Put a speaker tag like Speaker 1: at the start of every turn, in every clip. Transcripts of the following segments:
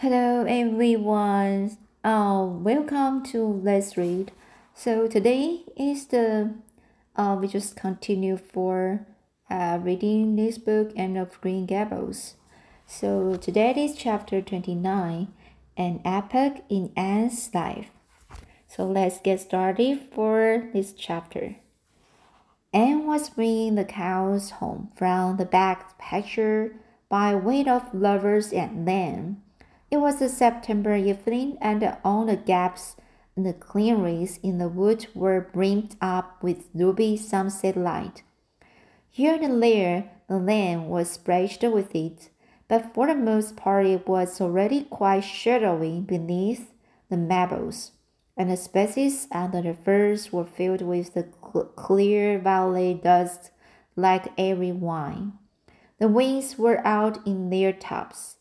Speaker 1: Hello everyone. Uh, welcome to Let's Read. So today is the uh, we just continue for uh, reading this book Anne of Green Gables. So today is chapter 29, an epoch in Anne's life. So let's get started for this chapter. Anne was bringing the cows home from the back pasture by way of lovers and lamb it was a September evening, and all the gaps and the clearings in the wood were brimmed up with ruby sunset light. Here and there, the land was splashed with it, but for the most part it was already quite shadowy beneath the maples, and the spaces under the firs were filled with the clear violet dust like airy wine. The winds were out in their tops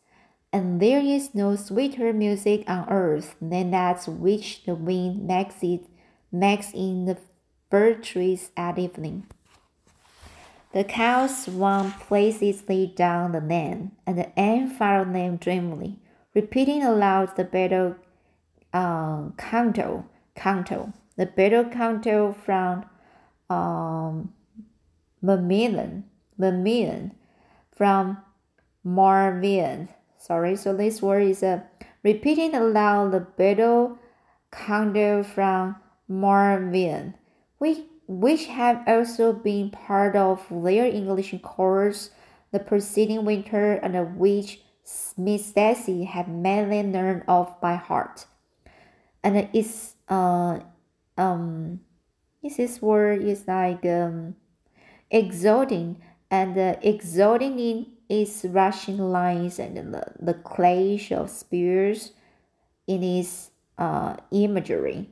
Speaker 1: and there is no sweeter music on earth than that which the wind makes it makes in the fir trees at evening. The cows swung placidly down the lane, and the Anne followed them dreamily, repeating aloud the battle uh, canto, canto, the battle canto from um, Vermilion, Vermilion, from Marvian sorry so this word is uh, repeating aloud the battle canto from Marvin, which, which have also been part of their English course the preceding winter and which Miss Stacy had mainly learned off by heart. And it's uh um this word is like um exalting and uh, exalting in its rushing lines and the, the clash of spears in its uh, imagery.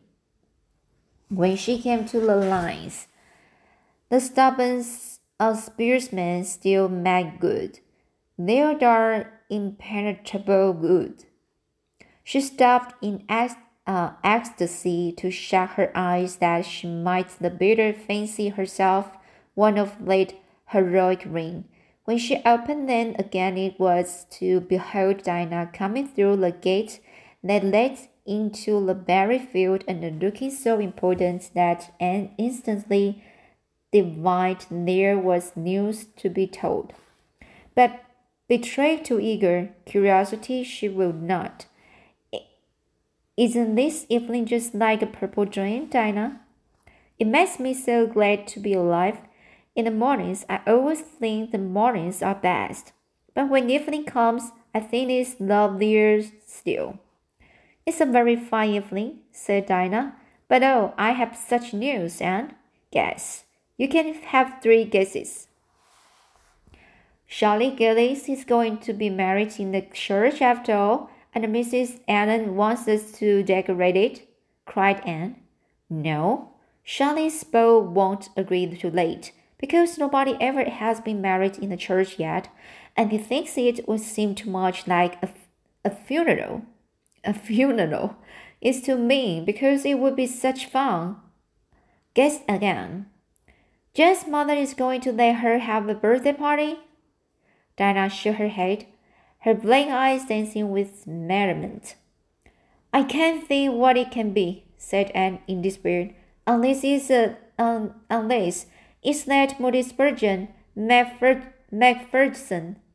Speaker 1: When she came to the lines, the stubborn uh, spearsmen still made good. Their dark, impenetrable good. She stopped in uh, ecstasy to shut her eyes that she might the better fancy herself one of late heroic ring when she opened them again, it was to behold Dinah coming through the gate that led into the berry field and looking so important that Anne instantly divined there was news to be told. But betrayed to eager curiosity, she would not. Isn't this evening just like a purple dream, Dinah? It makes me so glad to be alive in the mornings, I always think the mornings are best, but when evening comes, I think it's lovelier still. It's a very fine evening, said Dinah, but oh, I have such news, and guess. You can have three guesses. Charlie Gillis is going to be married in the church after all, and Mrs. Allen wants us to decorate it, cried Anne. No, Charlie's beau won't agree too late because nobody ever has been married in the church yet, and he thinks it would seem too much like a, a funeral. A funeral is too mean because it would be such fun. Guess again. Jen's mother is going to let her have a birthday party? Dinah shook her head, her black eyes dancing with merriment. I can't think what it can be, said Anne in despair, unless it's a, um, unless is that Moody Spurgeon, Macpherson,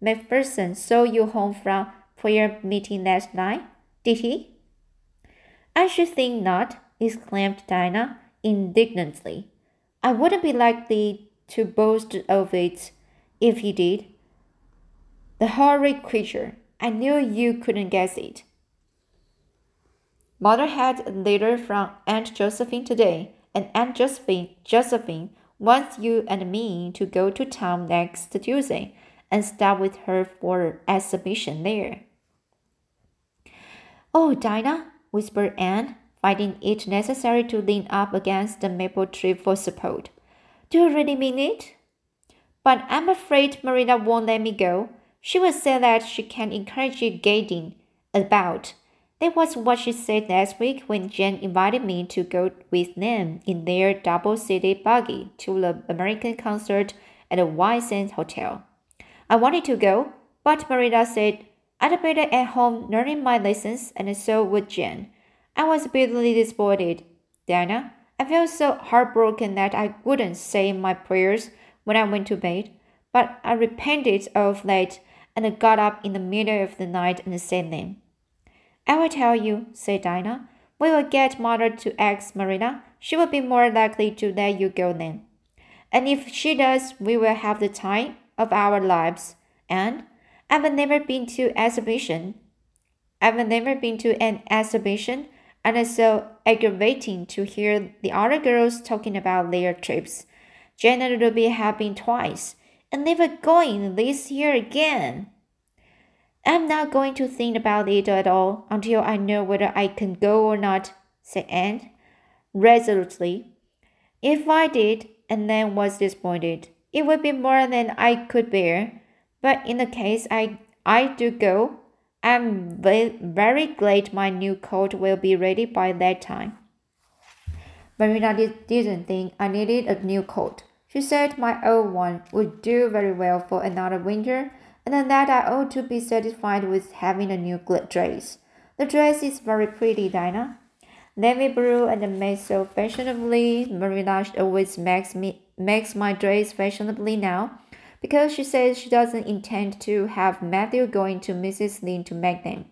Speaker 1: Macpherson saw you home from prayer meeting last night? Did he? I should think not, exclaimed Dinah indignantly. I wouldn't be likely to boast of it if he did. The horrid creature! I knew you couldn't guess it. Mother had a letter from Aunt Josephine today, and Aunt Josephine, Josephine wants you and me to go to town next Tuesday and stop with her for exhibition there. Oh, Dinah, whispered Anne, finding it necessary to lean up against the maple tree for support. Do you really mean it? But I'm afraid Marina won't let me go. She will say that she can encourage you gadding about that was what she said last week when Jen invited me to go with them in their double seated buggy to the American concert at the Sands Hotel. I wanted to go, but Marita said I'd better at home learning my lessons, and so would Jen. I was bitterly disappointed. Diana, I felt so heartbroken that I wouldn't say my prayers when I went to bed, but I repented of that and got up in the middle of the night and said them. I will tell you, said Dinah. We will get mother to ask Marina. She will be more likely to let you go then. And if she does, we will have the time of our lives. And I've never been to exhibition. I've never been to an exhibition, and it's so aggravating to hear the other girls talking about their trips. Jane and Ruby have been twice, and never going this year again. I'm not going to think about it at all until I know whether I can go or not, said Anne resolutely. If I did and then was disappointed, it would be more than I could bear. But in the case I, I do go, I'm very glad my new coat will be ready by that time. Marina didn't think I needed a new coat. She said my old one would do very well for another winter and that I ought to be satisfied with having a new dress. The dress is very pretty, Dinah. Navy blue and made so fashionably. Marina always makes me makes my dress fashionably now, because she says she doesn't intend to have Matthew going to Mrs. Lynde to make them.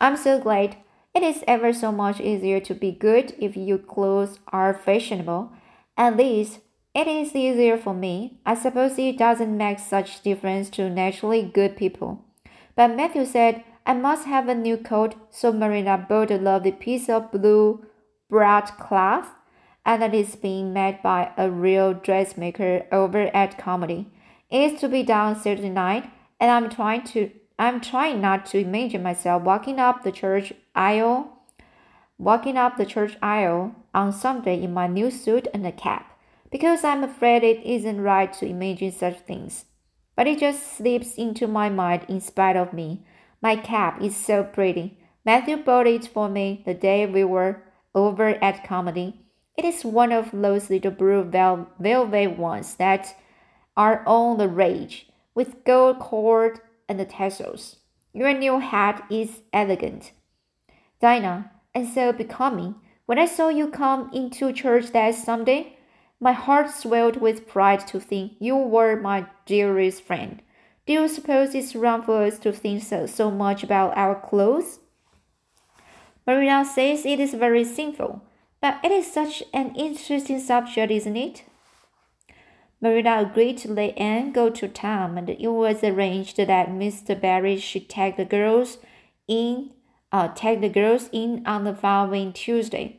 Speaker 1: I'm so glad. It is ever so much easier to be good if your clothes are fashionable. At least it is easier for me. I suppose it doesn't make such difference to naturally good people. But Matthew said I must have a new coat, so Marina bought a lovely piece of blue broadcloth, and it is being made by a real dressmaker over at Carmody. It is to be done Saturday night, and I'm trying to I'm trying not to imagine myself walking up the church aisle walking up the church aisle on Sunday in my new suit and a cap because I'm afraid it isn't right to imagine such things. But it just slips into my mind in spite of me. My cap is so pretty. Matthew bought it for me the day we were over at Carmody. It is one of those little blue vel velvet ones that are on the rage, with gold cord and the tassels. Your new hat is elegant, Dinah, and so becoming. When I saw you come into church that Sunday, my heart swelled with pride to think you were my dearest friend. Do you suppose it's wrong for us to think so, so much about our clothes? Marina says it is very sinful, but it is such an interesting subject, isn't it? Marina agreed to let Anne go to town, and it was arranged that Mr. Barry should take the girls in, uh, take the girls in on the following Tuesday.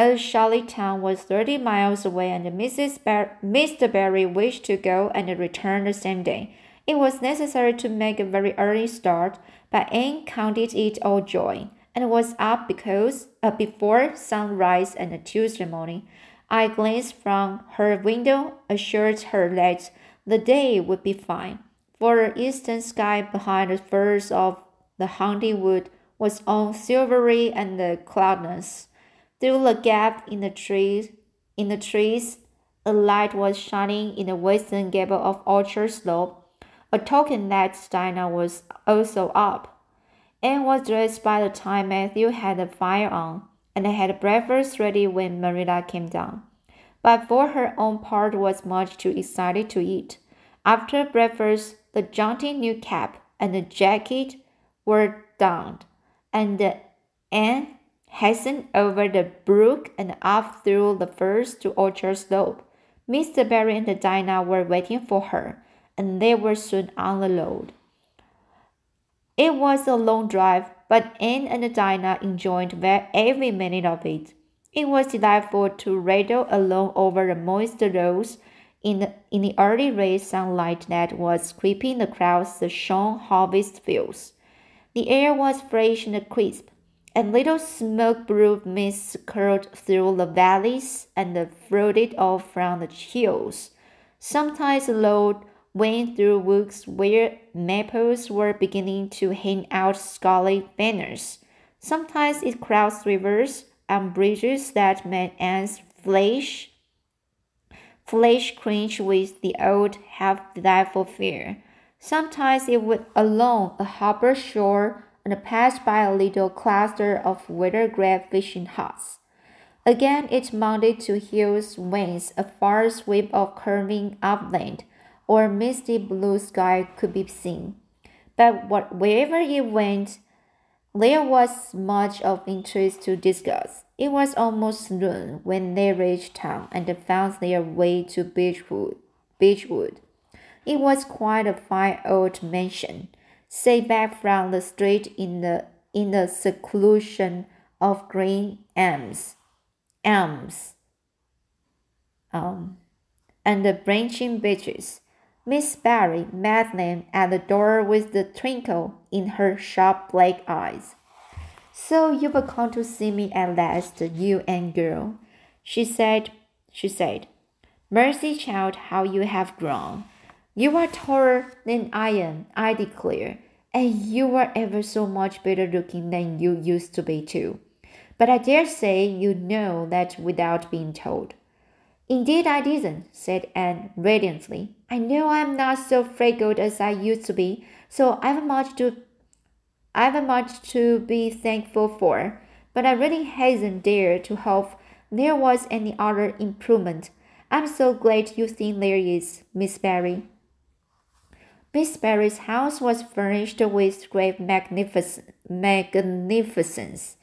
Speaker 1: As Charlottetown was 30 miles away and Mrs. Bar Mr. Barry wished to go and return the same day, it was necessary to make a very early start, but Anne counted it all joy and was up because uh, before sunrise on Tuesday morning. I glanced from her window, assured her that the day would be fine, for the eastern sky behind the firs of the haunted wood was all silvery and cloudless. Through the gap in the trees, in the trees, a light was shining in the western gable of Orchard Slope, a token that Dinah was also up. Anne was dressed by the time Matthew had the fire on, and had breakfast ready when Marilla came down. But for her own part was much too excited to eat. After breakfast, the jaunty new cap and the jacket were donned, and Anne hastened over the brook and up through the firs to Orchard Slope. Mr. Barry and Dinah were waiting for her, and they were soon on the road. It was a long drive, but Anne and Dinah enjoyed every minute of it. It was delightful to rattle along over the moist roads in the, in the early ray sunlight that was creeping across the shorn harvest fields. The air was fresh and crisp, and little smoke blue mists curled through the valleys and floated off from the hills. Sometimes road went through woods where maples were beginning to hang out scarlet banners. Sometimes it crossed rivers and bridges that made Anne's flesh, flesh cringe with the old half delightful fear. Sometimes it would along a harbor shore and pass by a little cluster of weather-grave fishing huts. Again it mounted to hills whence a far sweep of curving upland or misty blue sky could be seen. But what, wherever it went, there was much of interest to discuss. It was almost noon when they reached town and found their way to Beechwood. Beechwood. It was quite a fine old mansion, set back from the street in the in the seclusion of green elms, elms, um, and the branching beeches. Miss Barry met them at the door with the twinkle in her sharp black eyes. So you've come to see me at last, you and girl, she said. She said, Mercy, child, how you have grown. You are taller than I am, I declare, and you are ever so much better looking than you used to be, too. But I dare say you know that without being told. Indeed, I didn't, said Anne radiantly. I know I'm not so fragrant as I used to be, so I've much to I've much to be thankful for, but I really hasn't dared to hope there was any other improvement. I'm so glad you think there is, Miss Barry. Miss Barry's house was furnished with great magnificence, magnificence.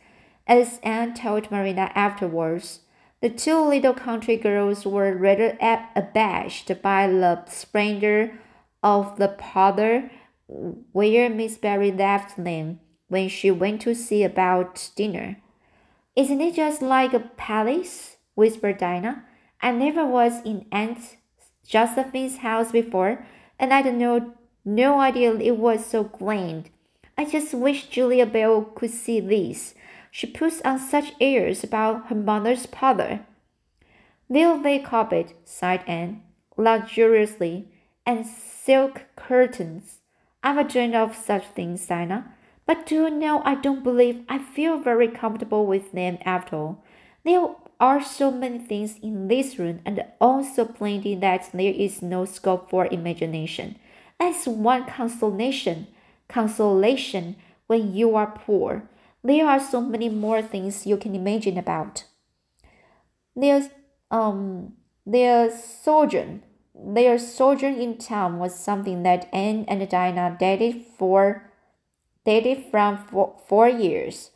Speaker 1: As Anne told Marina afterwards, the two little country girls were rather abashed by the splendor of the parlor where Miss Barry left them when she went to see about dinner. Isn't it just like a palace? whispered Dinah. I never was in Aunt Josephine's house before, and I don't know no idea it was so grand. I just wish Julia Bell could see this. She puts on such airs about her mother's parlor. Velvet carpet, sighed Anne, luxuriously, and silk curtains. I've dreamed of such things, Dinah. But do you know, I don't believe I feel very comfortable with them after all. There are so many things in this room, and also plenty that there is no scope for imagination. As one consolation, consolation when you are poor. There are so many more things you can imagine about. Their um their sojourn their sojourn in town was something that Anne and Dinah dated for dated from four, four years.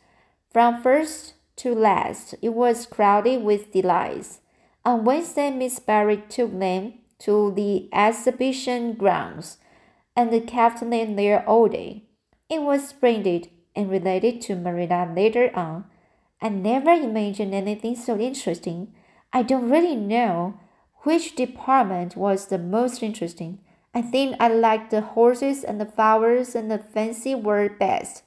Speaker 1: From first to last, it was crowded with delights. On Wednesday, Miss Barry took them to the exhibition grounds and kept them there all day. It was splendid and related to Marilla later on. I never imagined anything so interesting. I don't really know which department was the most interesting. I think I liked the horses and the flowers and the fancy work best.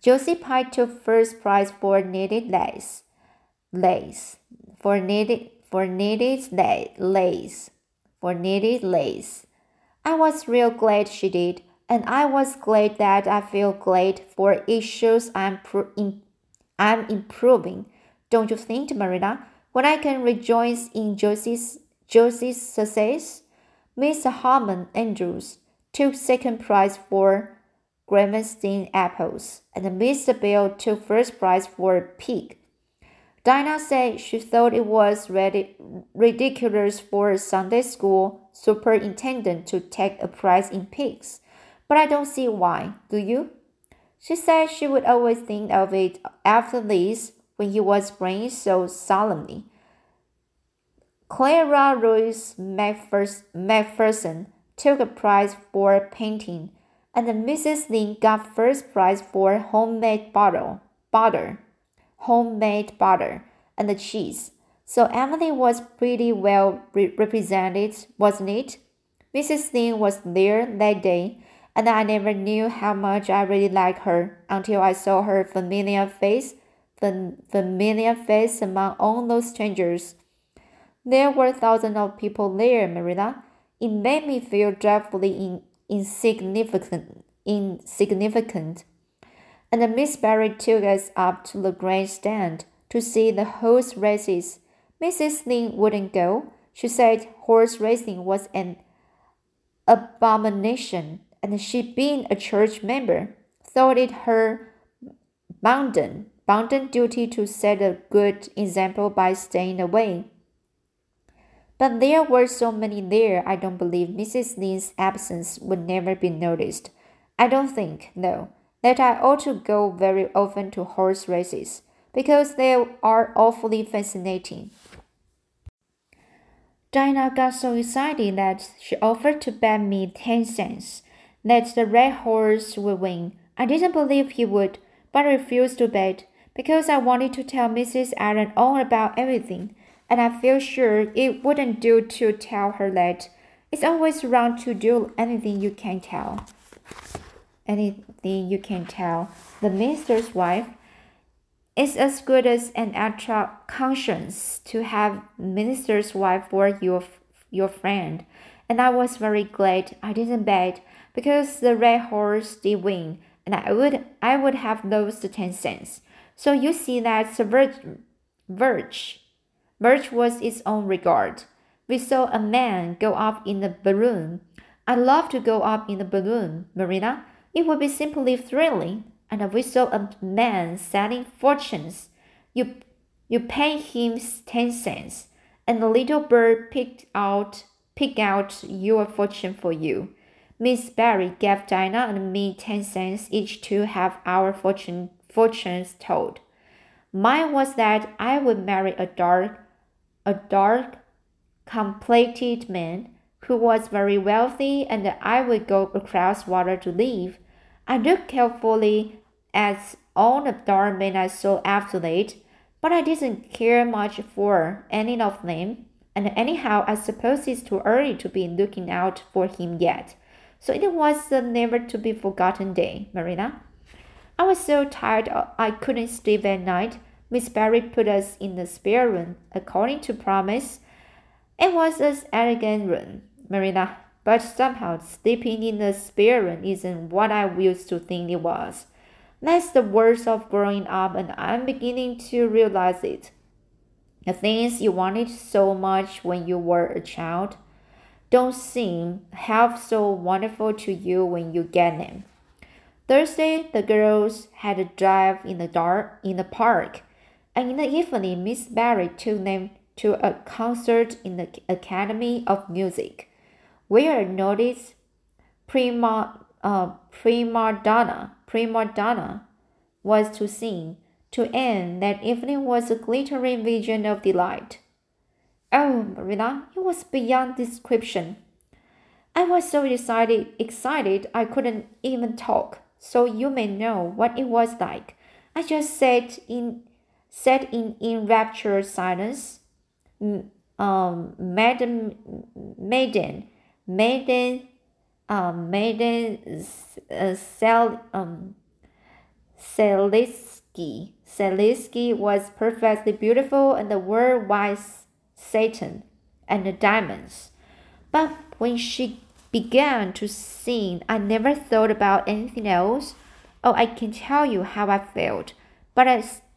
Speaker 1: Josie Pye took first prize for knitted lace. Lace. For knitted for knitted lace. For knitted lace. I was real glad she did, and I was glad that I feel glad for it shows I'm, pro- in, I'm improving. Don't you think, Marilla? When I can rejoice in Josie's, Josie's success, Mr. Harmon Andrews took second prize for Gravenstein apples, and Mr. Bell took first prize for pig. Dinah said she thought it was ridiculous for Sunday school superintendent to take a prize in pigs, but I don't see why, do you? She said she would always think of it after this when he was praying so solemnly. Clara Royce Macpherson took a prize for painting, and Mrs. Lynde got first prize for homemade butter. butter homemade butter, and the cheese. So Emily was pretty well re represented, wasn't it? Mrs. Lynde was there that day, and I never knew how much I really liked her until I saw her familiar face, the familiar face among all those strangers. There were thousands of people there, Marilla. It made me feel dreadfully in, insignificant. Insignificant and Miss Barry took us up to the grandstand to see the horse races. Mrs. Lynde wouldn't go. She said horse racing was an abomination, and she, being a church member, thought it her bounden, bounden duty to set a good example by staying away. But there were so many there, I don't believe Mrs. Lynde's absence would never be noticed. I don't think, no, that I ought to go very often to horse races, because they are awfully fascinating. Dinah got so excited that she offered to bet me ten cents that the red horse would win. I didn't believe he would, but I refused to bet because I wanted to tell Mrs. Allen all about everything and I feel sure it wouldn't do to tell her that. It's always wrong to do anything you can tell. Anything you can tell. The minister's wife is as good as an extra conscience to have minister's wife for your your friend. And I was very glad I didn't bet because the red horse did win, and I would I would have lost ten cents. So you see that's a verge, verge was its own regard. We saw a man go up in a balloon. I'd love to go up in a balloon, Marina. It would be simply thrilling. And we saw a man selling fortunes. You, you pay him ten cents, and the little bird picked out pick out your fortune for you. Miss Barry gave Dinah and me ten cents each to have our fortune fortunes told. Mine was that I would marry a dark a dark, complected man who was very wealthy, and I would go across water to live. I looked carefully at all the dark men I saw after that, but I didn't care much for any of them, and anyhow, I suppose it's too early to be looking out for him yet. So it was a never to be forgotten day, Marina. I was so tired I couldn't sleep at night. Miss Barry put us in the spare room, according to promise. It was an elegant room, Marina, but somehow sleeping in the spare room isn't what I used to think it was. That's the worst of growing up, and I'm beginning to realize it. The things you wanted so much when you were a child don't seem half so wonderful to you when you get them. Thursday, the girls had a drive in the dark in the park and in the evening, Miss Barry took them to a concert in the Academy of Music, where a noticed prima, uh, prima donna, prima donna was to sing. To Anne, that evening was a glittering vision of delight. Oh, Marina, it was beyond description. I was so excited, excited I couldn't even talk. So you may know what it was like. I just sat in sat in enraptured silence. Um, Madam Maiden, Maiden, um, Maiden, uh, Sel, um, Selinsky. Selinsky was perfectly beautiful and the word was Satan and the diamonds. But when she began to sing, I never thought about anything else. Oh, I can tell you how I felt, but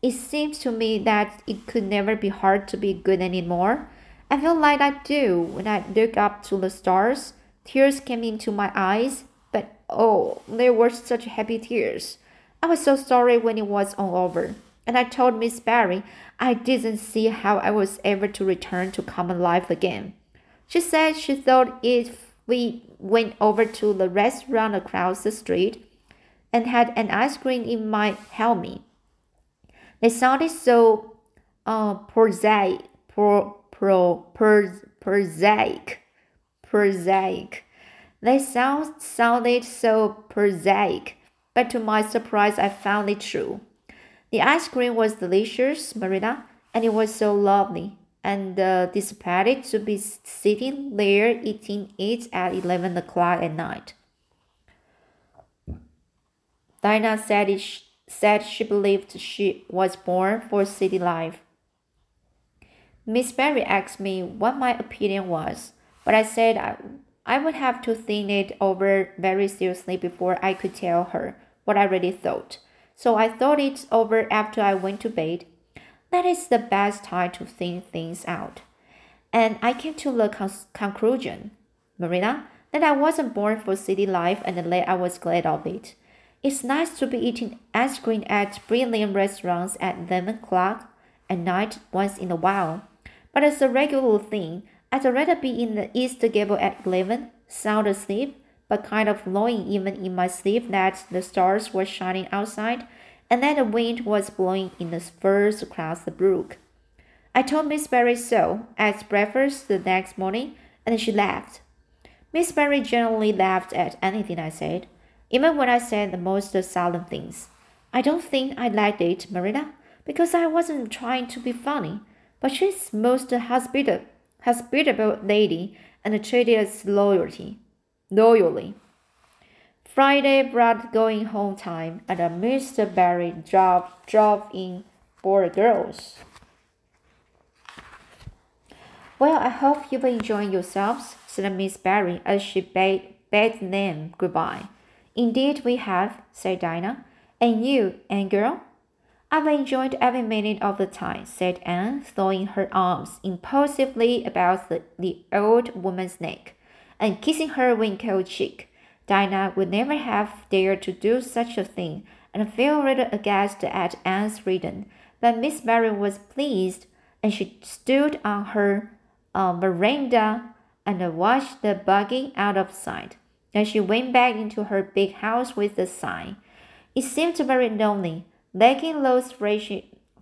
Speaker 1: it seems to me that it could never be hard to be good anymore. I feel like I do when I look up to the stars. Tears came into my eyes, but oh, they were such happy tears. I was so sorry when it was all over, and I told Miss Barry I didn't see how I was ever to return to common life again. She said she thought if we went over to the restaurant across the street and had an ice cream, it might help me. They sounded so uh, prosaic, pro, pro, per, prosaic, prosaic. They sound, sounded so prosaic, but to my surprise, I found it true. The ice cream was delicious, Marina, and it was so lovely. And uh, despite to be sitting there eating it at 11 o'clock at night. Dinah said it said she believed she was born for city life. Miss Barry asked me what my opinion was, but I said I, I would have to think it over very seriously before I could tell her what I really thought. So I thought it over after I went to bed. That is the best time to think things out. And I came to the conclusion, Marina, that I wasn't born for city life and that I was glad of it. It's nice to be eating ice cream at brilliant restaurants at 11 o'clock at night once in a while. But as a regular thing, I'd rather be in the East Gable at 11, sound asleep, but kind of knowing even in my sleep that the stars were shining outside and that the wind was blowing in the firs across the brook. I told Miss Barry so at breakfast the next morning, and she laughed. Miss Barry generally laughed at anything I said even when I said the most solemn things. I don't think I liked it, Marina, because I wasn't trying to be funny, but she's most hospitable, hospitable lady and treated us loyalty, loyally. Friday brought going home time, and Mr. Barry drove, drove in for the girls. Well, I hope you've enjoyed yourselves, said Miss Barry as she bade, bade them goodbye. Indeed, we have, said Dinah. And you, and girl? I've enjoyed every minute of the time, said Anne, throwing her arms impulsively about the, the old woman's neck and kissing her wrinkled cheek. Dinah would never have dared to do such a thing, and felt rather aghast at Anne's freedom. But Miss Mary was pleased, and she stood on her uh, veranda and watched the buggy out of sight. Then she went back into her big house with a sigh. It seemed very lonely, lacking those fresh,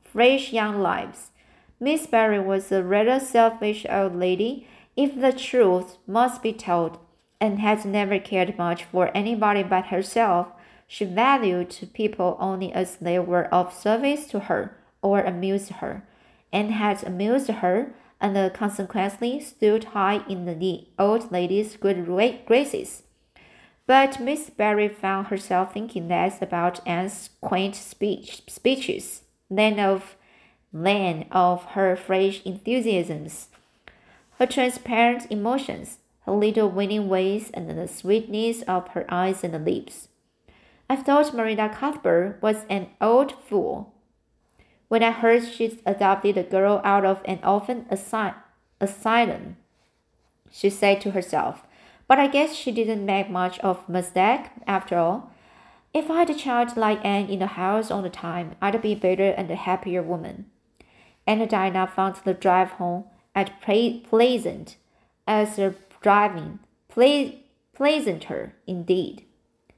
Speaker 1: fresh young lives. Miss Barry was a rather selfish old lady, if the truth must be told, and had never cared much for anybody but herself. She valued people only as they were of service to her or amused her, and had amused her, and uh, consequently stood high in the old lady's good graces. But Miss Barry found herself thinking less about Anne's quaint speech, speeches than of than of her fresh enthusiasms, her transparent emotions, her little winning ways, and the sweetness of her eyes and lips. I thought Marina Cuthbert was an old fool. When I heard she'd adopted a girl out of an orphan asylum, she said to herself, but I guess she didn't make much of mistake after all. If I had a child like Anne in the house all the time, I'd be a better and a happier woman. And Dinah found the drive home at pleasant as the driving, ple- pleasanter indeed,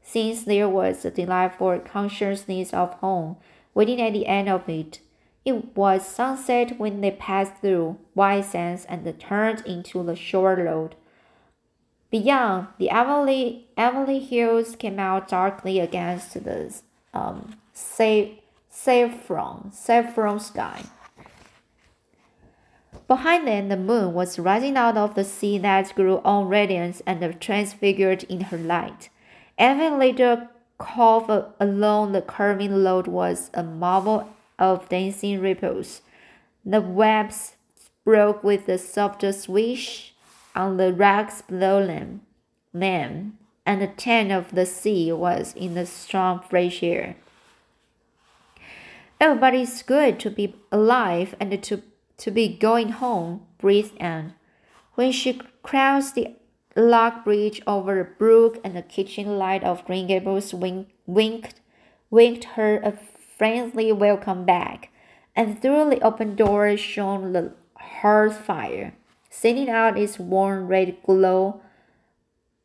Speaker 1: since there was a delightful consciousness of home waiting at the end of it. It was sunset when they passed through White Sands and turned into the shore road Beyond, the Everly, Everly Hills came out darkly against the um, safe saffron, saffron sky. Behind them, the moon was rising out of the sea that grew all radiance and transfigured in her light. Every later curve along the curving load was a marvel of dancing ripples. The webs broke with a soft swish on the rocks below them, them, and the tan of the sea was in the strong fresh air. It's good to be alive and to, to be going home, breathed Anne. When she crossed the log bridge over the brook and the kitchen light of Green Gables wink, winked, winked her a friendly welcome back, and through the open door shone the hearth fire sending out its warm red glow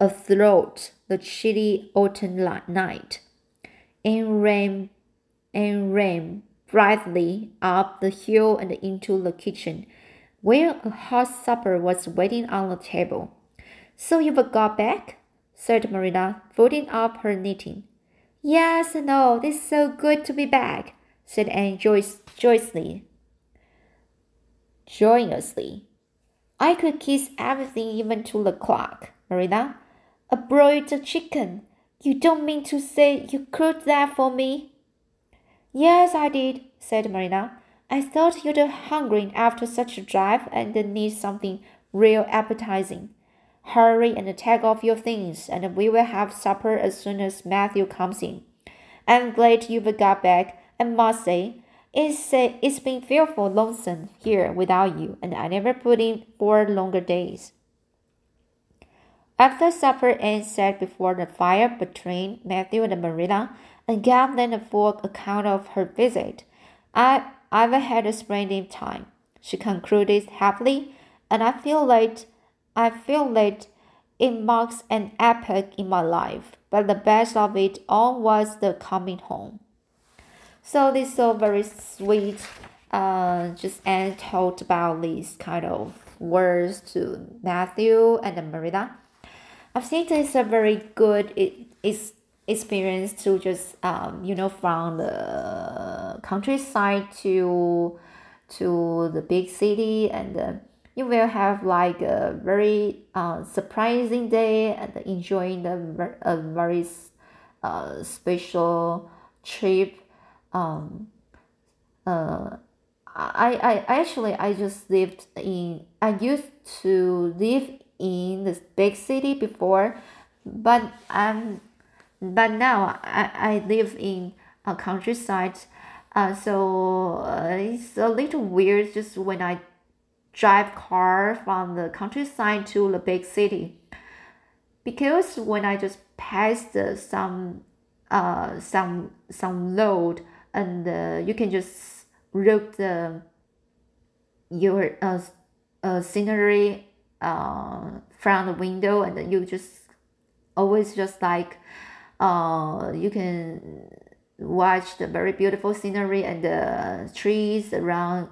Speaker 1: athwart the chilly autumn night, and ran and ran brightly up the hill and into the kitchen, where a hot supper was waiting on the table. So you've got back? said Marina, folding up her knitting. Yes and no, it's so good to be back, said Anne Joyce, joyously. Joyously. I could kiss everything even to the clock, Marina. A broiled chicken. You don't mean to say you cooked that for me? Yes, I did, said Marina. I thought you'd hungry after such a drive and need something real appetizing. Hurry and take off your things, and we will have supper as soon as Matthew comes in. I'm glad you've got back, I must say. It's, it's been fearful lonesome here without you, and I never put in four longer days. After supper, Anne sat before the fire between Matthew and Marilla and gave them a full account of her visit. I, I've had a splendid time, she concluded happily, and I feel like I feel that it marks an epoch in my life. But the best of it all was the coming home. So this is so very sweet. Uh, just Anne talked about these kind of words to Matthew and Marilla. I think it's a very good experience to just um, you know from the countryside to to the big city and uh, you will have like a very uh, surprising day and enjoying the a very uh, special trip um, uh, I, I actually I just lived in I used to live in this big city before but I'm but now I, I live in a countryside. Uh, so uh, it's a little weird just when I drive car from the countryside to the big city. Because when I just passed some uh, some some road and uh, you can just look the your uh, uh, scenery uh, from the window and you just always just like uh, you can watch the very beautiful scenery and the trees around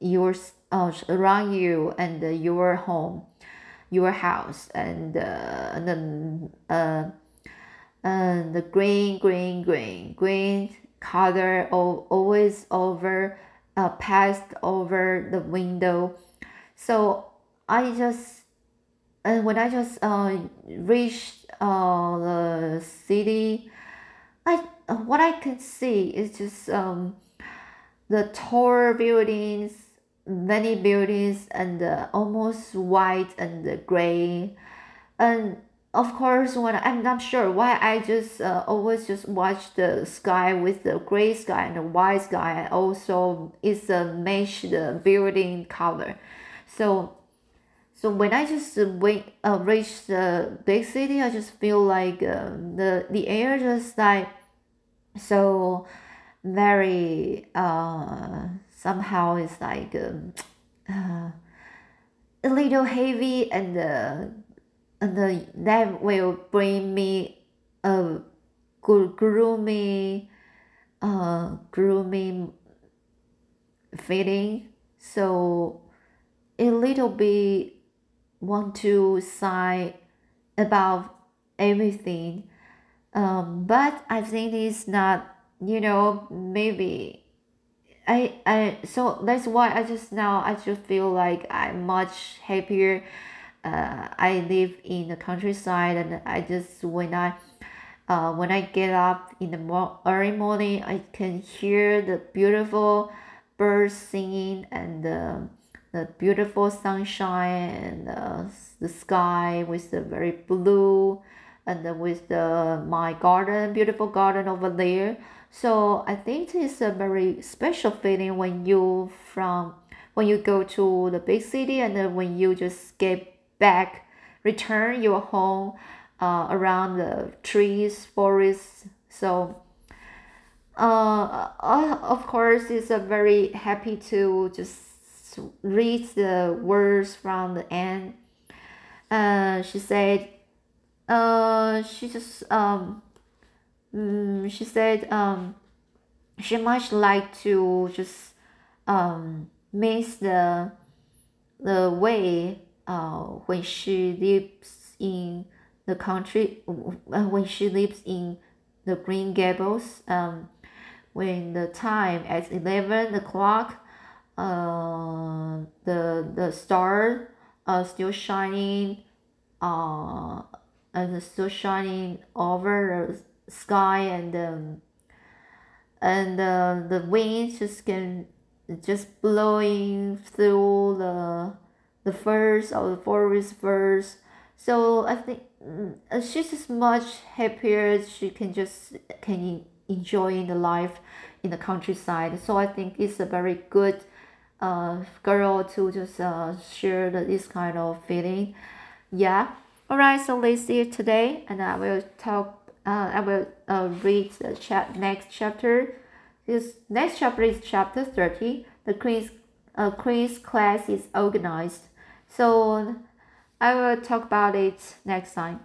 Speaker 1: your uh, around you and your home your house and, uh, and uh, and the green green green green color always over uh, passed over the window. So i just and when i just uh, reached uh, the city i what i can see is just um, the tall buildings many buildings and uh, almost white and gray. And of course when I'm not sure why I just uh, always just watch the sky with the gray sky and the white sky. Also it's a match the building color. So so when I just wait, uh, reach the big city I just feel like uh, the the air just like so very uh somehow it's like um, uh, a little heavy and uh, and that will bring me a good gloomy uh gloomy feeling. So a little bit want to sigh about everything. Um but i think it's not you know maybe i i so that's why i just now i just feel like i'm much happier uh, I live in the countryside and I just when I uh, when I get up in the mo- early morning I can hear the beautiful birds singing and uh, the beautiful sunshine and uh, the sky with the very blue and with the my garden beautiful garden over there. So I think it's a very special feeling when you from when you go to the big city and then when you just get back, return your home uh, around the trees, forests. So, uh, uh, of course, it's a very happy to just read the words from the end. Uh, she said, uh, she just um, mm, she said um, she much like to just um miss the the way uh, when she lives in the country, uh, when she lives in the Green Gables, um, when the time at 11 o'clock, uh, the, the star are still shining, uh, and still shining over the sky and um, and uh, the wind just can just blowing through the the first or the forest first. So I think mm, uh, she's just much happier. She can just can enjoy the life in the countryside. So I think it's a very good uh, girl to just uh, share the, this kind of feeling. Yeah. Alright, so let's see it today, and I will talk. Uh, I will uh, read the chat next chapter. This next chapter is chapter thirty. The quiz, uh, quiz class is organized. So I will talk about it next time.